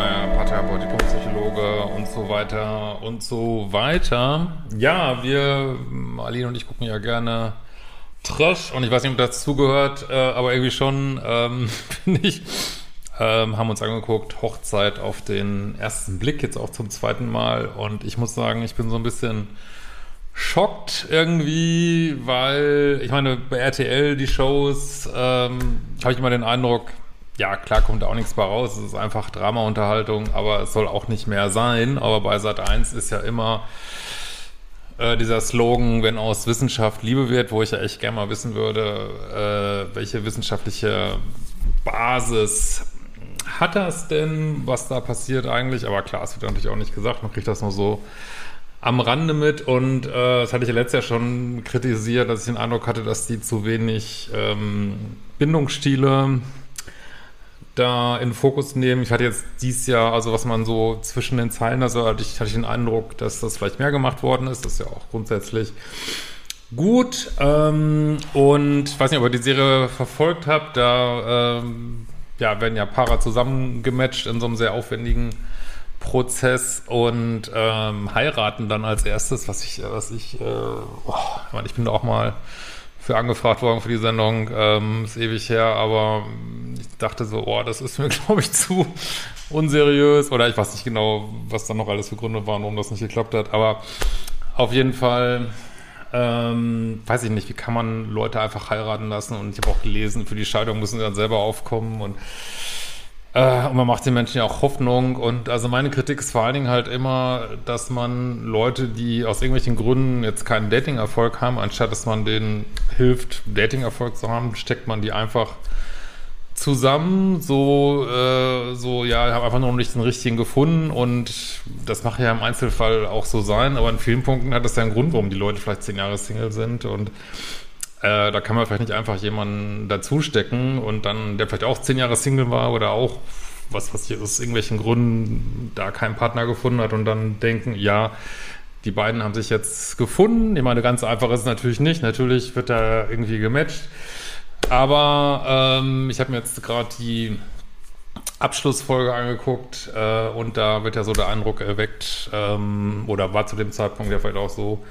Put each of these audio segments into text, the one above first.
Feuer, Paartherapeut, Diplompsychologe und so weiter und so weiter. Ja, wir, Aline und ich gucken ja gerne Trash und ich weiß nicht, ob das zugehört, äh, aber irgendwie schon, ähm, finde ich, ähm, haben uns angeguckt, Hochzeit auf den ersten Blick, jetzt auch zum zweiten Mal und ich muss sagen, ich bin so ein bisschen schockt irgendwie, weil, ich meine, bei RTL, die Shows, ähm, habe ich immer den Eindruck, ja, klar kommt da auch nichts bei raus, es ist einfach Drama-Unterhaltung, aber es soll auch nicht mehr sein. Aber bei Sat 1 ist ja immer äh, dieser Slogan, wenn aus Wissenschaft Liebe wird, wo ich ja echt gerne mal wissen würde, äh, welche wissenschaftliche Basis hat das denn, was da passiert eigentlich? Aber klar, es wird natürlich auch nicht gesagt, man kriegt das nur so am Rande mit und äh, das hatte ich ja letztes Jahr schon kritisiert, dass ich den Eindruck hatte, dass die zu wenig ähm, Bindungsstile da in den Fokus nehmen. Ich hatte jetzt dieses Jahr, also was man so zwischen den Zeilen, also hatte ich, hatte ich den Eindruck, dass das vielleicht mehr gemacht worden ist. Das ist ja auch grundsätzlich gut. Ähm, und ich weiß nicht, ob ihr die Serie verfolgt habt, da ähm, ja, werden ja Paare zusammengematcht in so einem sehr aufwendigen Prozess und ähm, heiraten dann als erstes, was ich, was ich, äh, oh, ich, meine, ich bin da auch mal für angefragt worden für die Sendung, ähm, ist ewig her, aber ich dachte so, oh, das ist mir, glaube ich, zu unseriös. Oder ich weiß nicht genau, was da noch alles für Gründe waren, warum das nicht geklappt hat, aber auf jeden Fall, ähm, weiß ich nicht, wie kann man Leute einfach heiraten lassen? Und ich habe auch gelesen, für die Scheidung müssen sie dann selber aufkommen. Und äh, und man macht den Menschen ja auch Hoffnung. Und also meine Kritik ist vor allen Dingen halt immer, dass man Leute, die aus irgendwelchen Gründen jetzt keinen Dating-Erfolg haben, anstatt dass man denen hilft, Dating-Erfolg zu haben, steckt man die einfach zusammen, so, äh, so, ja, ich habe einfach noch nicht den richtigen gefunden. Und das mache ja im Einzelfall auch so sein, aber in vielen Punkten hat das ja einen Grund, warum die Leute vielleicht zehn Jahre Single sind. Und äh, da kann man vielleicht nicht einfach jemanden dazustecken und dann, der vielleicht auch zehn Jahre Single war oder auch, was, was hier aus irgendwelchen Gründen da keinen Partner gefunden hat und dann denken, ja, die beiden haben sich jetzt gefunden. Ich meine, ganz einfach ist es natürlich nicht. Natürlich wird da irgendwie gematcht. Aber ähm, ich habe mir jetzt gerade die Abschlussfolge angeguckt äh, und da wird ja so der Eindruck erweckt, ähm, oder war zu dem Zeitpunkt ja vielleicht auch so,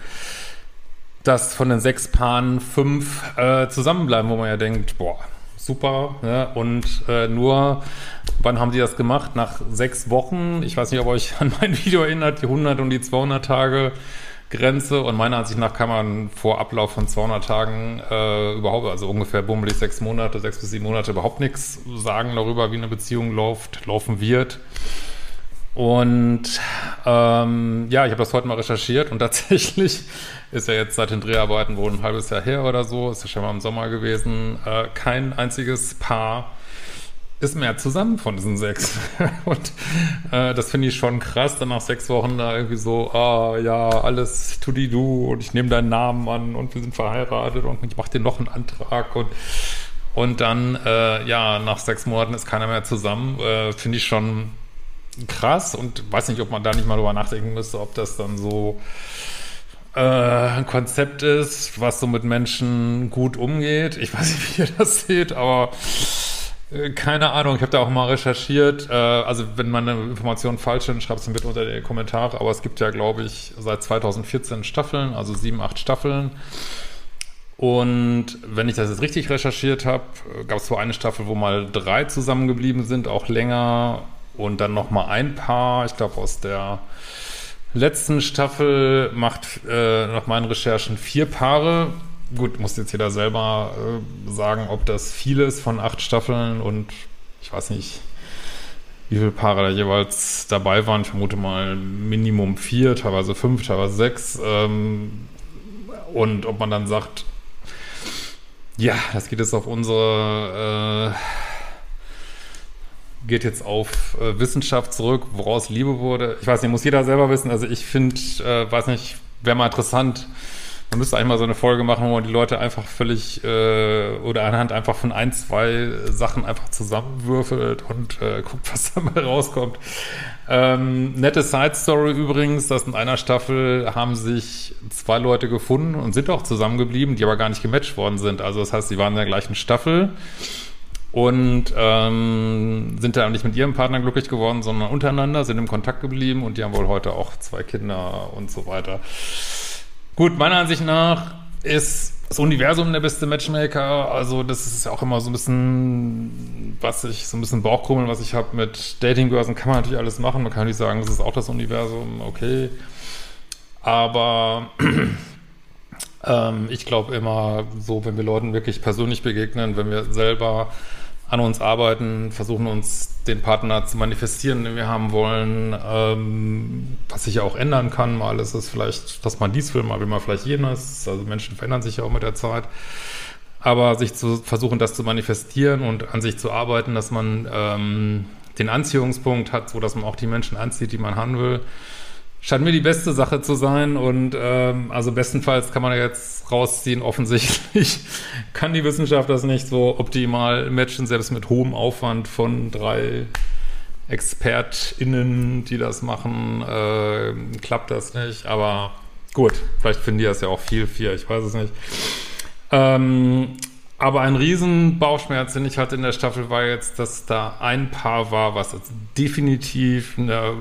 dass von den sechs Paaren fünf äh, zusammenbleiben, wo man ja denkt, boah, super. Ne? Und äh, nur, wann haben sie das gemacht? Nach sechs Wochen. Ich weiß nicht, ob euch an mein Video erinnert, die 100 und die 200 Tage Grenze. Und meiner Ansicht nach kann man vor Ablauf von 200 Tagen äh, überhaupt, also ungefähr bummelig sechs Monate, sechs bis sieben Monate, überhaupt nichts sagen darüber, wie eine Beziehung läuft, laufen wird. Und ähm, ja, ich habe das heute mal recherchiert und tatsächlich ist ja jetzt seit den Dreharbeiten wohl ein halbes Jahr her oder so, ist ja schon mal im Sommer gewesen, äh, kein einziges Paar ist mehr zusammen von diesen sechs. und äh, das finde ich schon krass, dann nach sechs Wochen da irgendwie so, ah ja, alles tu die du und ich nehme deinen Namen an und wir sind verheiratet und ich mache dir noch einen Antrag und und dann, äh, ja, nach sechs Monaten ist keiner mehr zusammen. Äh, finde ich schon krass und weiß nicht, ob man da nicht mal drüber nachdenken müsste, ob das dann so äh, ein Konzept ist, was so mit Menschen gut umgeht. Ich weiß nicht, wie ihr das seht, aber äh, keine Ahnung. Ich habe da auch mal recherchiert. Äh, also wenn meine Informationen falsch sind, schreibt es mir bitte unter die Kommentare. Aber es gibt ja, glaube ich, seit 2014 Staffeln, also sieben, acht Staffeln. Und wenn ich das jetzt richtig recherchiert habe, gab es so eine Staffel, wo mal drei zusammengeblieben sind, auch länger und dann noch mal ein Paar, ich glaube aus der letzten Staffel macht äh, nach meinen Recherchen vier Paare. Gut, muss jetzt jeder selber äh, sagen, ob das viel ist von acht Staffeln und ich weiß nicht, wie viele Paare da jeweils dabei waren. Ich vermute mal Minimum vier, teilweise fünf, teilweise sechs. Ähm, und ob man dann sagt, ja, das geht jetzt auf unsere äh, geht jetzt auf äh, Wissenschaft zurück, woraus Liebe wurde. Ich weiß nicht, muss jeder selber wissen. Also ich finde, äh, weiß nicht, wäre mal interessant. Man müsste eigentlich mal so eine Folge machen, wo man die Leute einfach völlig äh, oder anhand einfach von ein, zwei Sachen einfach zusammenwürfelt und äh, guckt, was da mal rauskommt. Ähm, nette Side Story übrigens, dass in einer Staffel haben sich zwei Leute gefunden und sind auch zusammengeblieben, die aber gar nicht gematcht worden sind. Also das heißt, sie waren in der gleichen Staffel und ähm, sind da nicht mit ihrem Partner glücklich geworden, sondern untereinander, sind im Kontakt geblieben und die haben wohl heute auch zwei Kinder und so weiter. Gut, meiner Ansicht nach ist das Universum der beste Matchmaker. Also das ist auch immer so ein bisschen, was ich, so ein bisschen Bauchkrummeln, was ich habe mit Datingbörsen, kann man natürlich alles machen. Man kann nicht sagen, das ist auch das Universum, okay. Aber ähm, ich glaube immer so, wenn wir Leuten wirklich persönlich begegnen, wenn wir selber an uns arbeiten, versuchen uns den Partner zu manifestieren, den wir haben wollen, ähm, was sich ja auch ändern kann. Mal ist es vielleicht, dass man dies will, mal will man vielleicht jenes. Also Menschen verändern sich ja auch mit der Zeit. Aber sich zu versuchen, das zu manifestieren und an sich zu arbeiten, dass man ähm, den Anziehungspunkt hat, so dass man auch die Menschen anzieht, die man haben will, Scheint mir die beste Sache zu sein und ähm, also bestenfalls kann man jetzt rausziehen, offensichtlich kann die Wissenschaft das nicht so optimal matchen, selbst mit hohem Aufwand von drei ExpertInnen, die das machen, äh, klappt das nicht, aber gut, vielleicht finden die das ja auch viel, viel, ich weiß es nicht. Ähm, aber ein Riesenbauchschmerz, den ich hatte in der Staffel, war jetzt, dass da ein Paar war, was definitiv eine,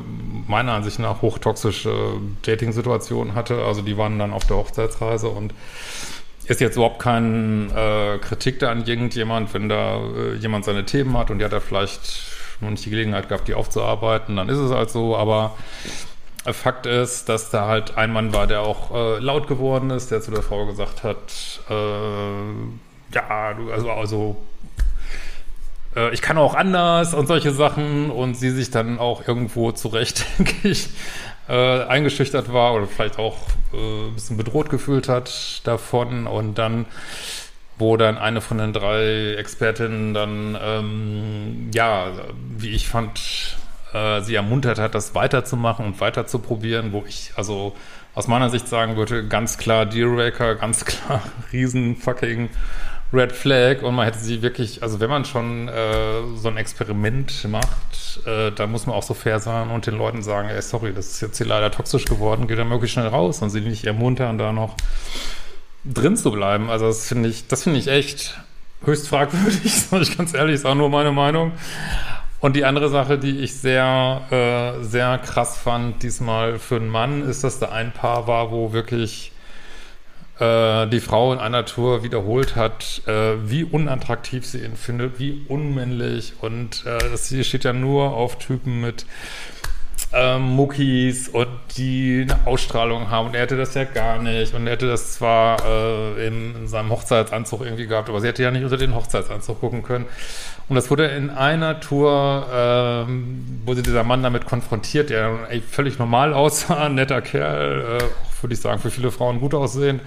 meiner Ansicht nach hochtoxische Dating-Situation hatte. Also die waren dann auf der Hochzeitsreise und ist jetzt überhaupt kein äh, Kritik da an irgendjemand, wenn da äh, jemand seine Themen hat und die hat da vielleicht noch nicht die Gelegenheit gehabt, die aufzuarbeiten, dann ist es halt so, aber Fakt ist, dass da halt ein Mann war, der auch äh, laut geworden ist, der zu der Frau gesagt hat, äh, ja, du, also, also äh, ich kann auch anders und solche Sachen und sie sich dann auch irgendwo zurecht, denke ich, äh, eingeschüchtert war oder vielleicht auch äh, ein bisschen bedroht gefühlt hat davon und dann wo dann eine von den drei Expertinnen dann, ähm, ja, wie ich fand, äh, sie ermuntert hat, das weiterzumachen und weiterzuprobieren, wo ich also aus meiner Sicht sagen würde, ganz klar Dealbreaker, ganz klar riesen fucking Red Flag und man hätte sie wirklich, also wenn man schon äh, so ein Experiment macht, äh, da muss man auch so fair sein und den Leuten sagen, ey, sorry, das ist jetzt hier leider toxisch geworden, geht dann möglichst schnell raus und sie nicht ermuntern, da noch drin zu bleiben. Also das finde ich, das finde ich echt höchst fragwürdig, sage ich ganz ehrlich, ist auch nur meine Meinung. Und die andere Sache, die ich sehr, äh, sehr krass fand, diesmal für einen Mann, ist, dass da ein Paar war, wo wirklich die Frau in einer Tour wiederholt hat, äh, wie unattraktiv sie ihn findet, wie unmännlich. Und äh, sie steht ja nur auf Typen mit ähm, Muckis und die eine Ausstrahlung haben. Und er hätte das ja gar nicht. Und er hätte das zwar äh, in, in, seinem Hochzeitsanzug irgendwie gehabt, aber sie hätte ja nicht unter den Hochzeitsanzug gucken können. Und das wurde in einer Tour, ähm, wo sie dieser Mann damit konfrontiert, der völlig normal aussah, netter Kerl, äh, würde ich sagen, für viele Frauen gut aussehen.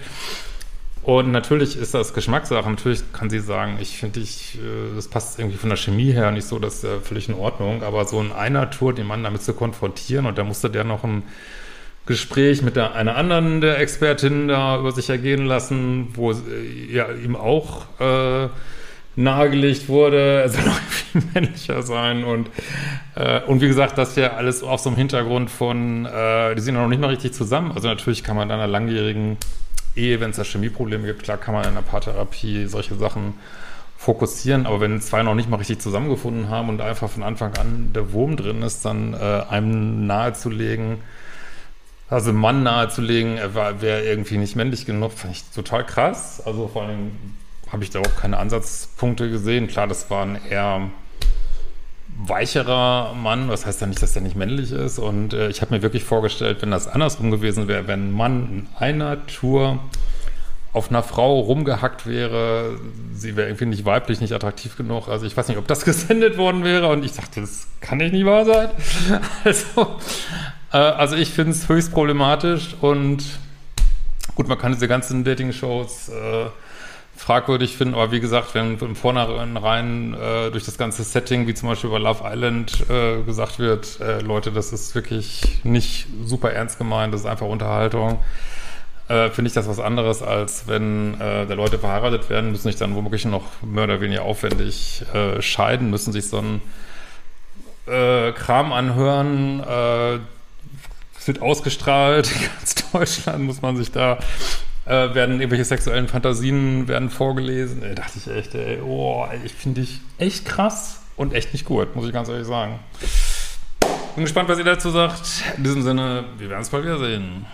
Und natürlich ist das Geschmackssache. Natürlich kann sie sagen, ich finde, ich, äh, das passt irgendwie von der Chemie her nicht so, das ist äh, völlig in Ordnung. Aber so in einer Tour den Mann damit zu konfrontieren und da musste der noch ein Gespräch mit der, einer anderen der Expertinnen da über sich ergehen lassen, wo äh, ja ihm auch äh, nahegelegt wurde, er soll noch viel männlicher sein und äh, und wie gesagt, das ja alles auf so einem Hintergrund von, äh, die sind noch nicht mal richtig zusammen. Also natürlich kann man in einer langjährigen Ehe, wenn es da Chemieprobleme gibt, klar kann man in einer Paartherapie solche Sachen fokussieren, aber wenn zwei noch nicht mal richtig zusammengefunden haben und einfach von Anfang an der Wurm drin ist, dann äh, einem nahezulegen, also Mann nahezulegen, er wäre irgendwie nicht männlich genug, fand ich total krass. Also vor allem habe ich da auch keine Ansatzpunkte gesehen. Klar, das war ein eher weicherer Mann. Das heißt ja nicht, dass er nicht männlich ist. Und äh, ich habe mir wirklich vorgestellt, wenn das andersrum gewesen wäre, wenn ein Mann in einer Tour auf einer Frau rumgehackt wäre, sie wäre irgendwie nicht weiblich, nicht attraktiv genug. Also ich weiß nicht, ob das gesendet worden wäre. Und ich dachte, das kann nicht nicht wahr sein. also, äh, also ich finde es höchst problematisch. Und gut, man kann diese ganzen Dating-Shows äh, fragwürdig finden, aber wie gesagt, wenn im Vornherein äh, durch das ganze Setting, wie zum Beispiel bei Love Island, äh, gesagt wird, äh, Leute, das ist wirklich nicht super ernst gemeint, das ist einfach Unterhaltung, äh, finde ich das was anderes, als wenn äh, der Leute verheiratet werden, müssen sich dann womöglich noch mehr oder weniger aufwendig äh, scheiden, müssen sich so einen Kram anhören, es wird ausgestrahlt, ganz Deutschland muss man sich da äh, werden irgendwelche sexuellen Fantasien werden vorgelesen. Da dachte ich echt, ey, oh, ich finde ich echt krass und echt nicht gut, muss ich ganz ehrlich sagen. Bin gespannt, was ihr dazu sagt. In diesem Sinne, wir werden es bald wieder sehen.